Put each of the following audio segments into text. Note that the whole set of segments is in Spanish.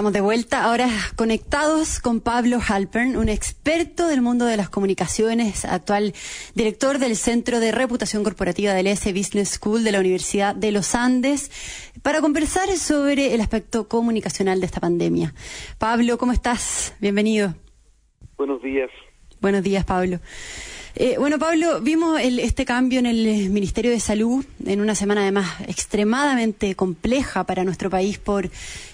Estamos de vuelta, ahora conectados con Pablo Halpern, un experto del mundo de las comunicaciones, actual director del Centro de Reputación Corporativa del S Business School de la Universidad de los Andes, para conversar sobre el aspecto comunicacional de esta pandemia. Pablo, ¿cómo estás? Bienvenido. Buenos días. Buenos días, Pablo. Eh, bueno, Pablo, vimos este cambio en el Ministerio de Salud en una semana además extremadamente compleja para nuestro país por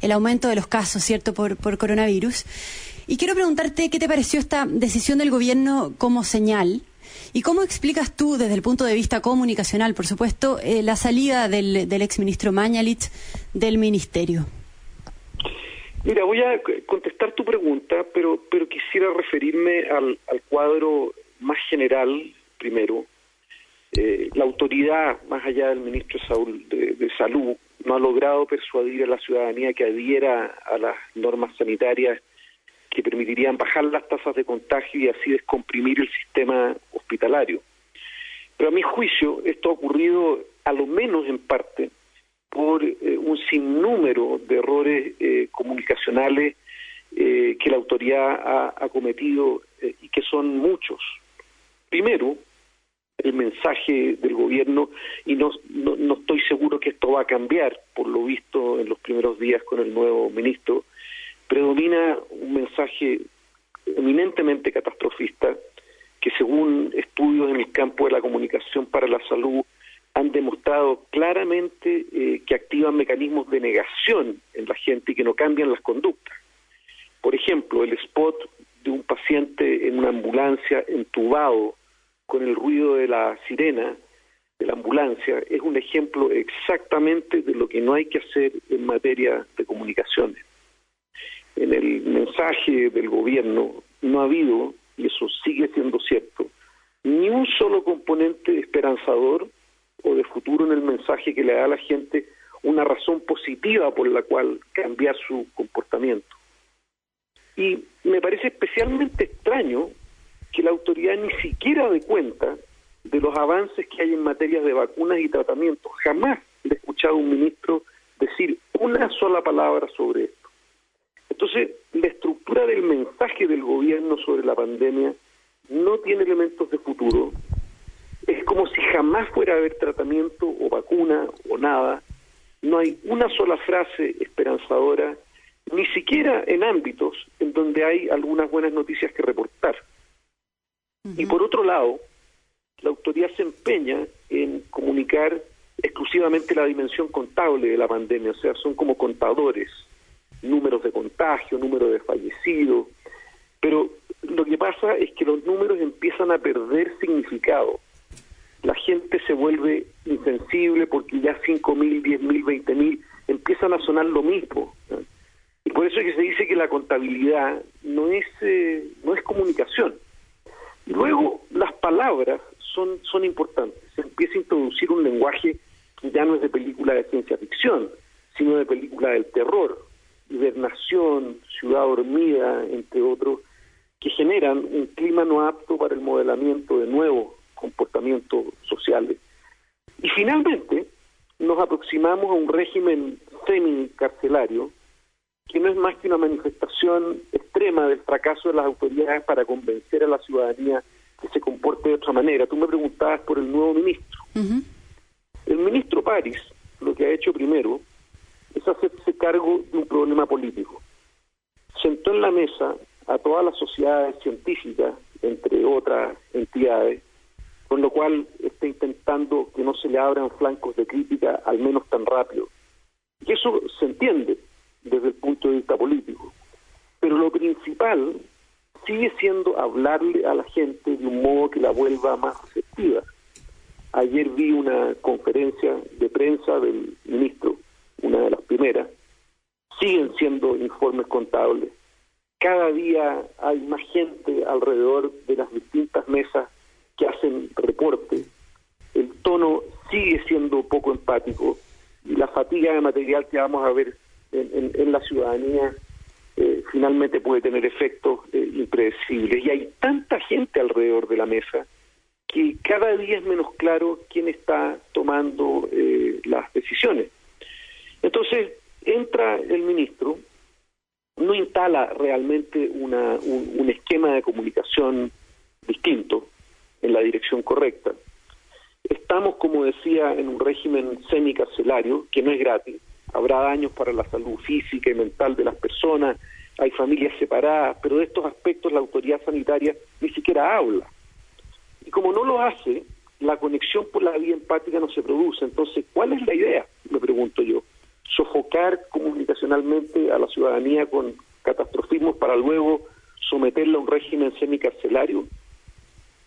el aumento de los casos, ¿cierto?, por, coronavirus. Y quiero preguntarte qué te pareció esta decisión del gobierno como señal ¿Y cómo explicas tú, desde el punto de vista comunicacional, por supuesto, eh, la salida del, exministro Mañalich del ministerio? Mira, voy a contestar tu pregunta, pero, quisiera referirme al cuadro más general, primero, eh, la autoridad, más allá del ministro de, de, Salud, no ha logrado persuadir a la ciudadanía que adhiera a las normas sanitarias que permitirían bajar las tasas de contagio y así descomprimir el sistema hospitalario. Pero a mi juicio, esto ha ocurrido a lo menos en parte por eh, un sinnúmero de errores eh, comunicacionales que la autoridad ha, cometido y que son muchos. Primero, el mensaje del gobierno, y no, no, estoy seguro que esto va a cambiar, por lo visto en los primeros días con el nuevo ministro, predomina un mensaje eminentemente catastrofista que según estudios en el campo de la comunicación para la salud han demostrado claramente eh, que activan mecanismos de negación en la gente y que no cambian las conductas. Por ejemplo, el spot de un paciente en una ambulancia entubado con el ruido de la sirena de la ambulancia es un ejemplo exactamente de lo que no hay que hacer en materia de comunicaciones. En el mensaje del gobierno no ha habido, y eso sigue siendo cierto, ni un solo componente esperanzador o de futuro en el mensaje que le da a la gente una razón positiva por la cual cambiar su comportamiento. Y me parece especialmente extraño que la autoridad ni siquiera dé cuenta de los avances que hay en materia de vacunas y tratamientos. Jamás le he escuchado a un ministro decir una sola palabra sobre esto. Entonces, la estructura del mensaje del gobierno sobre la pandemia no tiene elementos de futuro. Es como si jamás fuera a haber tratamiento o vacuna o nada. No hay una sola frase esperanzadora, ni siquiera en ámbitos en donde hay algunas buenas noticias que reportar. Y por otro lado, la autoridad se empeña en comunicar exclusivamente la dimensión contable de la pandemia, o sea, son como contadores, números de contagio, números de fallecidos, pero lo que pasa es que los números empiezan a perder significado. La gente se vuelve insensible porque ya 5.000, 10.000, 20.000 empiezan a sonar lo mismo. Y por eso es que se dice que la contabilidad no es, eh, no es comunicación Luego, las palabras son, son importantes. Se empieza a introducir un lenguaje que ya no es de película de ciencia ficción, sino de película del terror, hibernación, ciudad dormida, entre otros, que generan un clima no apto para el modelamiento de nuevos comportamientos sociales. Y finalmente, nos aproximamos a un régimen semi-carcelario que no es más que una manifestación extrema del fracaso de las autoridades para convencer a la ciudadanía que se comporte de otra manera. Tú me preguntabas por el nuevo ministro. El ministro París lo que ha hecho primero es hacerse cargo de un problema político. Sentó en la mesa a todas las sociedades científicas, entre otras entidades, con lo cual está intentando que no se le abran flancos de crítica, al menos tan rápido. Y eso se entiende, desde el punto de vista político. Pero lo principal sigue siendo hablarle a la gente de un modo que la vuelva más efectiva. Ayer vi una conferencia de prensa del ministro, una de las primeras. Siguen siendo informes contables. Cada día hay más gente alrededor de las distintas mesas que hacen reporte. El tono sigue siendo poco empático y la fatiga de material que vamos a ver en, la ciudadanía eh, finalmente puede tener efectos eh, impredecibles. Y hay tanta gente alrededor de la mesa que cada día es menos claro quién está tomando eh, las decisiones. Entonces, entra el ministro, no instala realmente una, un, esquema de comunicación distinto en la dirección correcta. Estamos, como decía, en un régimen semicarcelario, que no es gratis. Habrá daños para la salud física y mental de las personas, hay familias separadas, pero de estos aspectos la autoridad sanitaria ni siquiera habla. Y como no lo hace, la conexión por la vía empática no se produce. Entonces, ¿cuál es la idea? Me pregunto yo. Sofocar comunicacionalmente a la ciudadanía con catastrofismos para luego someterla a un régimen semicarcelario.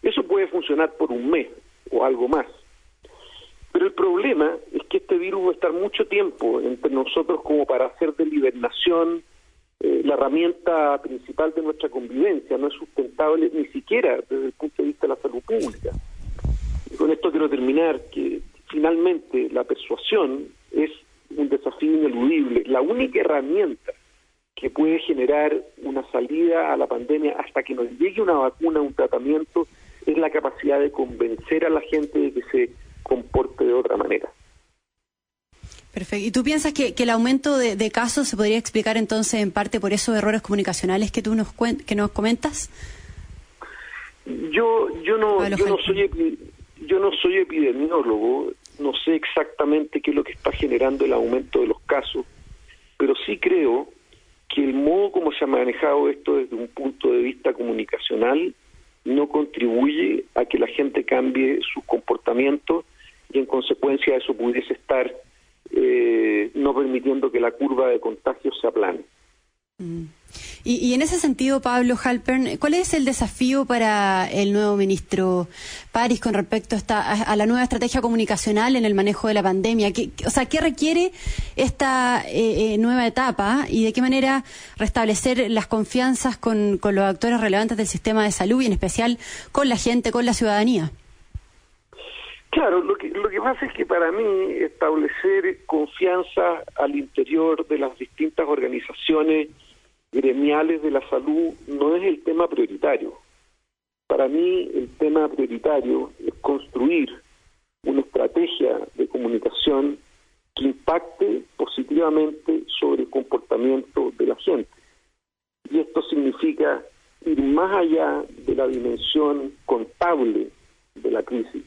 Eso puede funcionar por un mes o algo más. Pero el problema es que este virus va a estar mucho tiempo entre nosotros como para hacer deliberación, eh, la herramienta principal de nuestra convivencia, no es sustentable ni siquiera desde el punto de vista de la salud pública. Y con esto quiero terminar, que finalmente la persuasión es un desafío ineludible. La única herramienta que puede generar una salida a la pandemia hasta que nos llegue una vacuna, un tratamiento, es la capacidad de convencer a la gente de que se comporte de otra manera. Perfecto. ¿Y tú piensas que, el aumento de, casos se podría explicar entonces en parte por esos errores comunicacionales que tú nos que nos comentas? Yo yo no yo no soy yo no soy epidemiólogo, no sé exactamente qué es lo que está generando el aumento de los casos, pero sí creo que el modo como se ha manejado esto desde un punto de vista comunicacional no contribuye a que la gente cambie sus comportamientos y en consecuencia eso pudiese estar eh, no permitiendo que la curva de contagio se aplane. Mm. Y, en ese sentido, Pablo Halpern, ¿cuál es el desafío para el nuevo ministro París con respecto a, la nueva estrategia comunicacional en el manejo de la pandemia? ¿Qué, o sea, ¿qué requiere esta eh, eh, nueva etapa y de qué manera restablecer las confianzas con los actores relevantes del sistema de salud y en especial con la gente, con la ciudadanía? Claro, lo que, lo que pasa es que para mí establecer confianza al interior de las distintas organizaciones gremiales de la salud no es el tema prioritario. Para mí el tema prioritario es construir una estrategia de comunicación que impacte positivamente sobre el comportamiento de la gente. Y esto significa ir más allá de la dimensión contable de la crisis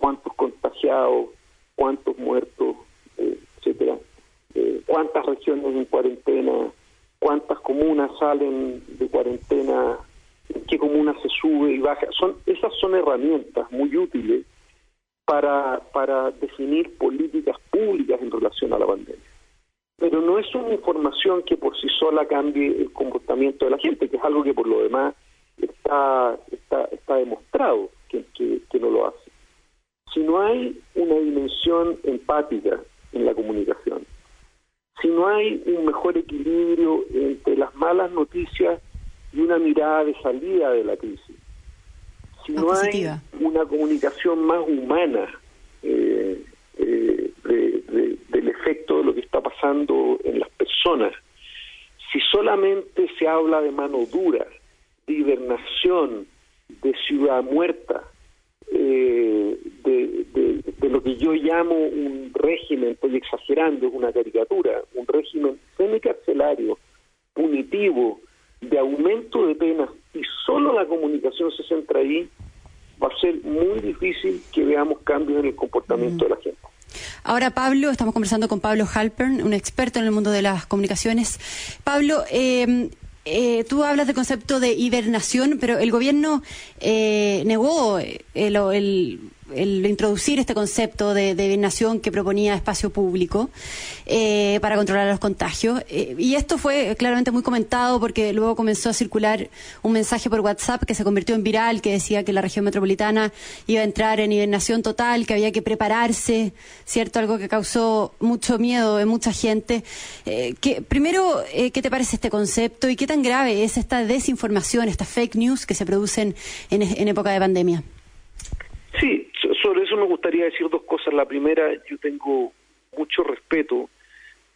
cuántos contagiados, cuántos muertos, eh, etcétera, eh, cuántas regiones en cuarentena, cuántas comunas salen de cuarentena, en qué comuna se sube y baja. Son, esas son herramientas muy útiles para, para definir políticas públicas en relación a la pandemia. Pero no es una información que por sí sola cambie el comportamiento de la gente, que es algo que por lo demás está, está, está demostrado que, que no lo hace si no hay una dimensión empática en la comunicación, si no hay un mejor equilibrio entre las malas noticias y una mirada de salida de la crisis, si no hay una comunicación más humana eh, eh, del efecto de lo que está pasando en las personas, si solamente se habla de mano dura, de hibernación, de ciudad muerta, eh, yo llamo un régimen, estoy exagerando, es una caricatura, un régimen semicarcelario, punitivo, de aumento de penas, y solo la comunicación se centra ahí, va a ser muy difícil que veamos cambios en el comportamiento de la gente. Ahora, Pablo, estamos conversando con Pablo Halpern, un experto en el mundo de las comunicaciones. Pablo, eh, eh, tú hablas del concepto de hibernación, pero el gobierno eh, negó el, el el introducir este concepto de, de nación que proponía espacio público eh, para controlar los contagios. Eh, y esto fue claramente muy comentado porque luego comenzó a circular un mensaje por WhatsApp que se convirtió en viral, que decía que la región metropolitana iba a entrar en hibernación total, que había que prepararse, ¿cierto? Algo que causó mucho miedo en mucha gente. Eh, que, primero, ¿qué te parece este concepto y qué tan grave es esta desinformación, estas fake news que se producen en, en época de pandemia? Sí, sobre eso me gustaría decir dos cosas. La primera, yo tengo mucho respeto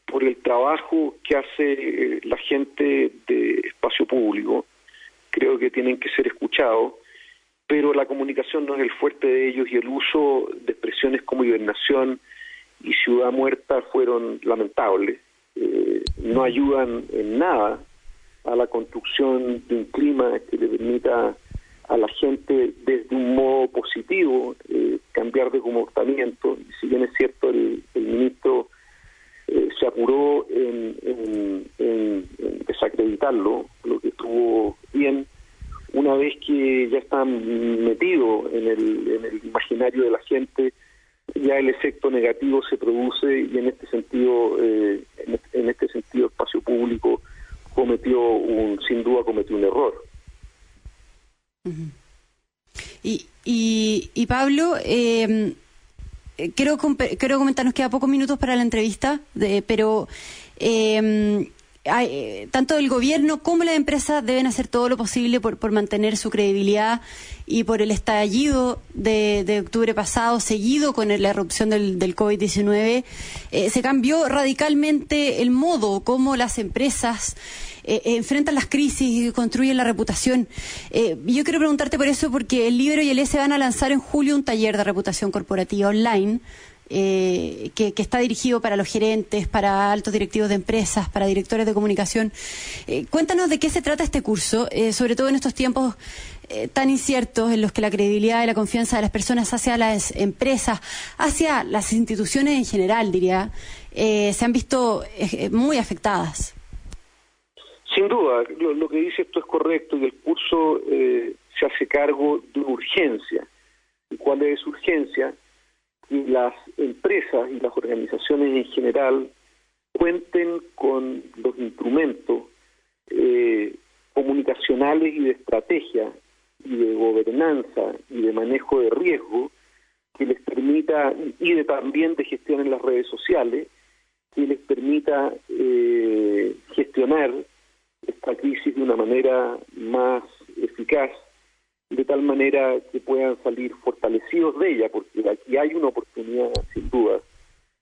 por el trabajo que hace eh, la gente de espacio público. Creo que tienen que ser escuchados, pero la comunicación no es el fuerte de ellos y el uso de expresiones como hibernación y ciudad muerta fueron lamentables. Eh, no ayudan en nada a la construcción de un clima que le permita a la gente desde un modo positivo eh, cambiar de comportamiento. Y si bien es cierto, el, ministro eh, se apuró en, desacreditarlo, lo que estuvo bien, una vez que ya están metidos en el, en el imaginario de la gente, ya el efecto negativo se produce y en este sentido, eh, en, este sentido, espacio público cometió un, sin duda cometió un error. Y, Pablo, eh, quiero, quiero comentar, nos queda pocos minutos para la entrevista, pero eh, eh, tanto el gobierno como las empresas deben hacer todo lo posible por, mantener su credibilidad y por el estallido de, de octubre pasado, seguido con la erupción del, del COVID-19, eh, se cambió radicalmente el modo como las empresas eh, enfrentan las crisis y construyen la reputación. yo quiero preguntarte por eso porque el Libro y el S van a lanzar en julio un taller de reputación corporativa online eh, que, está dirigido para los gerentes, para altos directivos de empresas, para directores de comunicación. Eh, cuéntanos de qué se trata este curso, eh, sobre todo en estos tiempos tan inciertos en los que la credibilidad y la confianza de las personas hacia las empresas, hacia las instituciones en general, diría, se han visto muy afectadas. Sin duda, lo, que dice esto es correcto y el curso se hace cargo de una urgencia. ¿Y cuál es urgencia? y las empresas y las organizaciones en general cuenten con los instrumentos eh, comunicacionales y de estrategia y de gobernanza y de manejo de riesgo que les permita, y de también de gestión en las redes sociales, que les permita eh, gestionar esta crisis de una manera más eficaz de tal manera que puedan salir fortalecidos de ella, porque aquí hay una oportunidad, sin duda,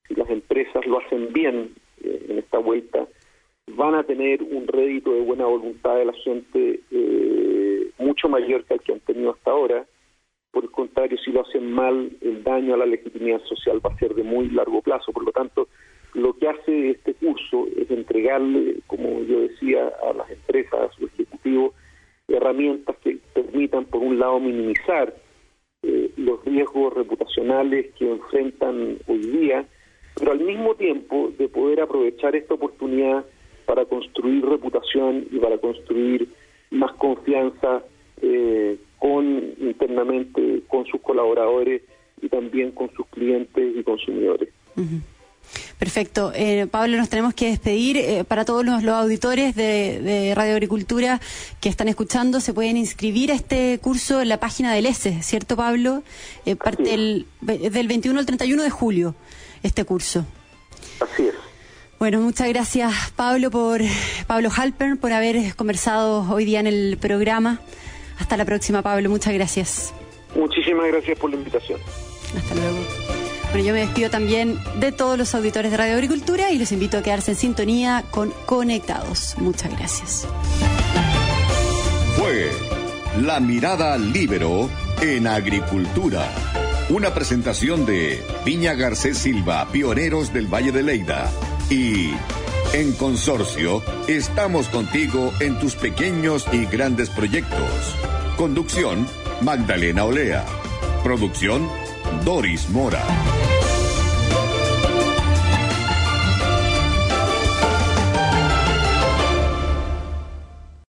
si las empresas lo hacen bien eh, en esta vuelta, van a tener un rédito de buena voluntad de la gente eh, mucho mayor que el que han tenido hasta ahora. Por el contrario, si lo hacen mal, el daño a la legitimidad social va a ser de muy largo plazo. Por lo tanto, lo que hace este curso es entregarle, como yo decía, a las empresas, a su ejecutivo, herramientas que permitan, por un lado, minimizar eh, los riesgos reputacionales que enfrentan hoy día, pero al mismo tiempo de poder aprovechar esta oportunidad para construir reputación y para construir más confianza eh, con internamente con sus colaboradores y también con sus clientes y consumidores. Perfecto. Eh, Pablo, nos tenemos que despedir. Eh, para todos los, auditores de, Radio Agricultura que están escuchando, se pueden inscribir a este curso en la página del ESE, ¿cierto, Pablo? Eh, parte del, del 21 al 31 de julio, este curso. Así es. Bueno, muchas gracias, Pablo, por Pablo Halpern, por haber conversado hoy día en el programa. Hasta la próxima, Pablo. Muchas gracias. Muchísimas gracias por la invitación. Hasta luego. Bueno, yo me despido también de todos los auditores de Radio Agricultura y los invito a quedarse en sintonía con Conectados. Muchas gracias. Fue La Mirada Libero en Agricultura. Una presentación de Viña Garcés Silva, pioneros del Valle de Leida. Y en consorcio, estamos contigo en tus pequeños y grandes proyectos. Conducción, Magdalena Olea. Producción, Doris Mora.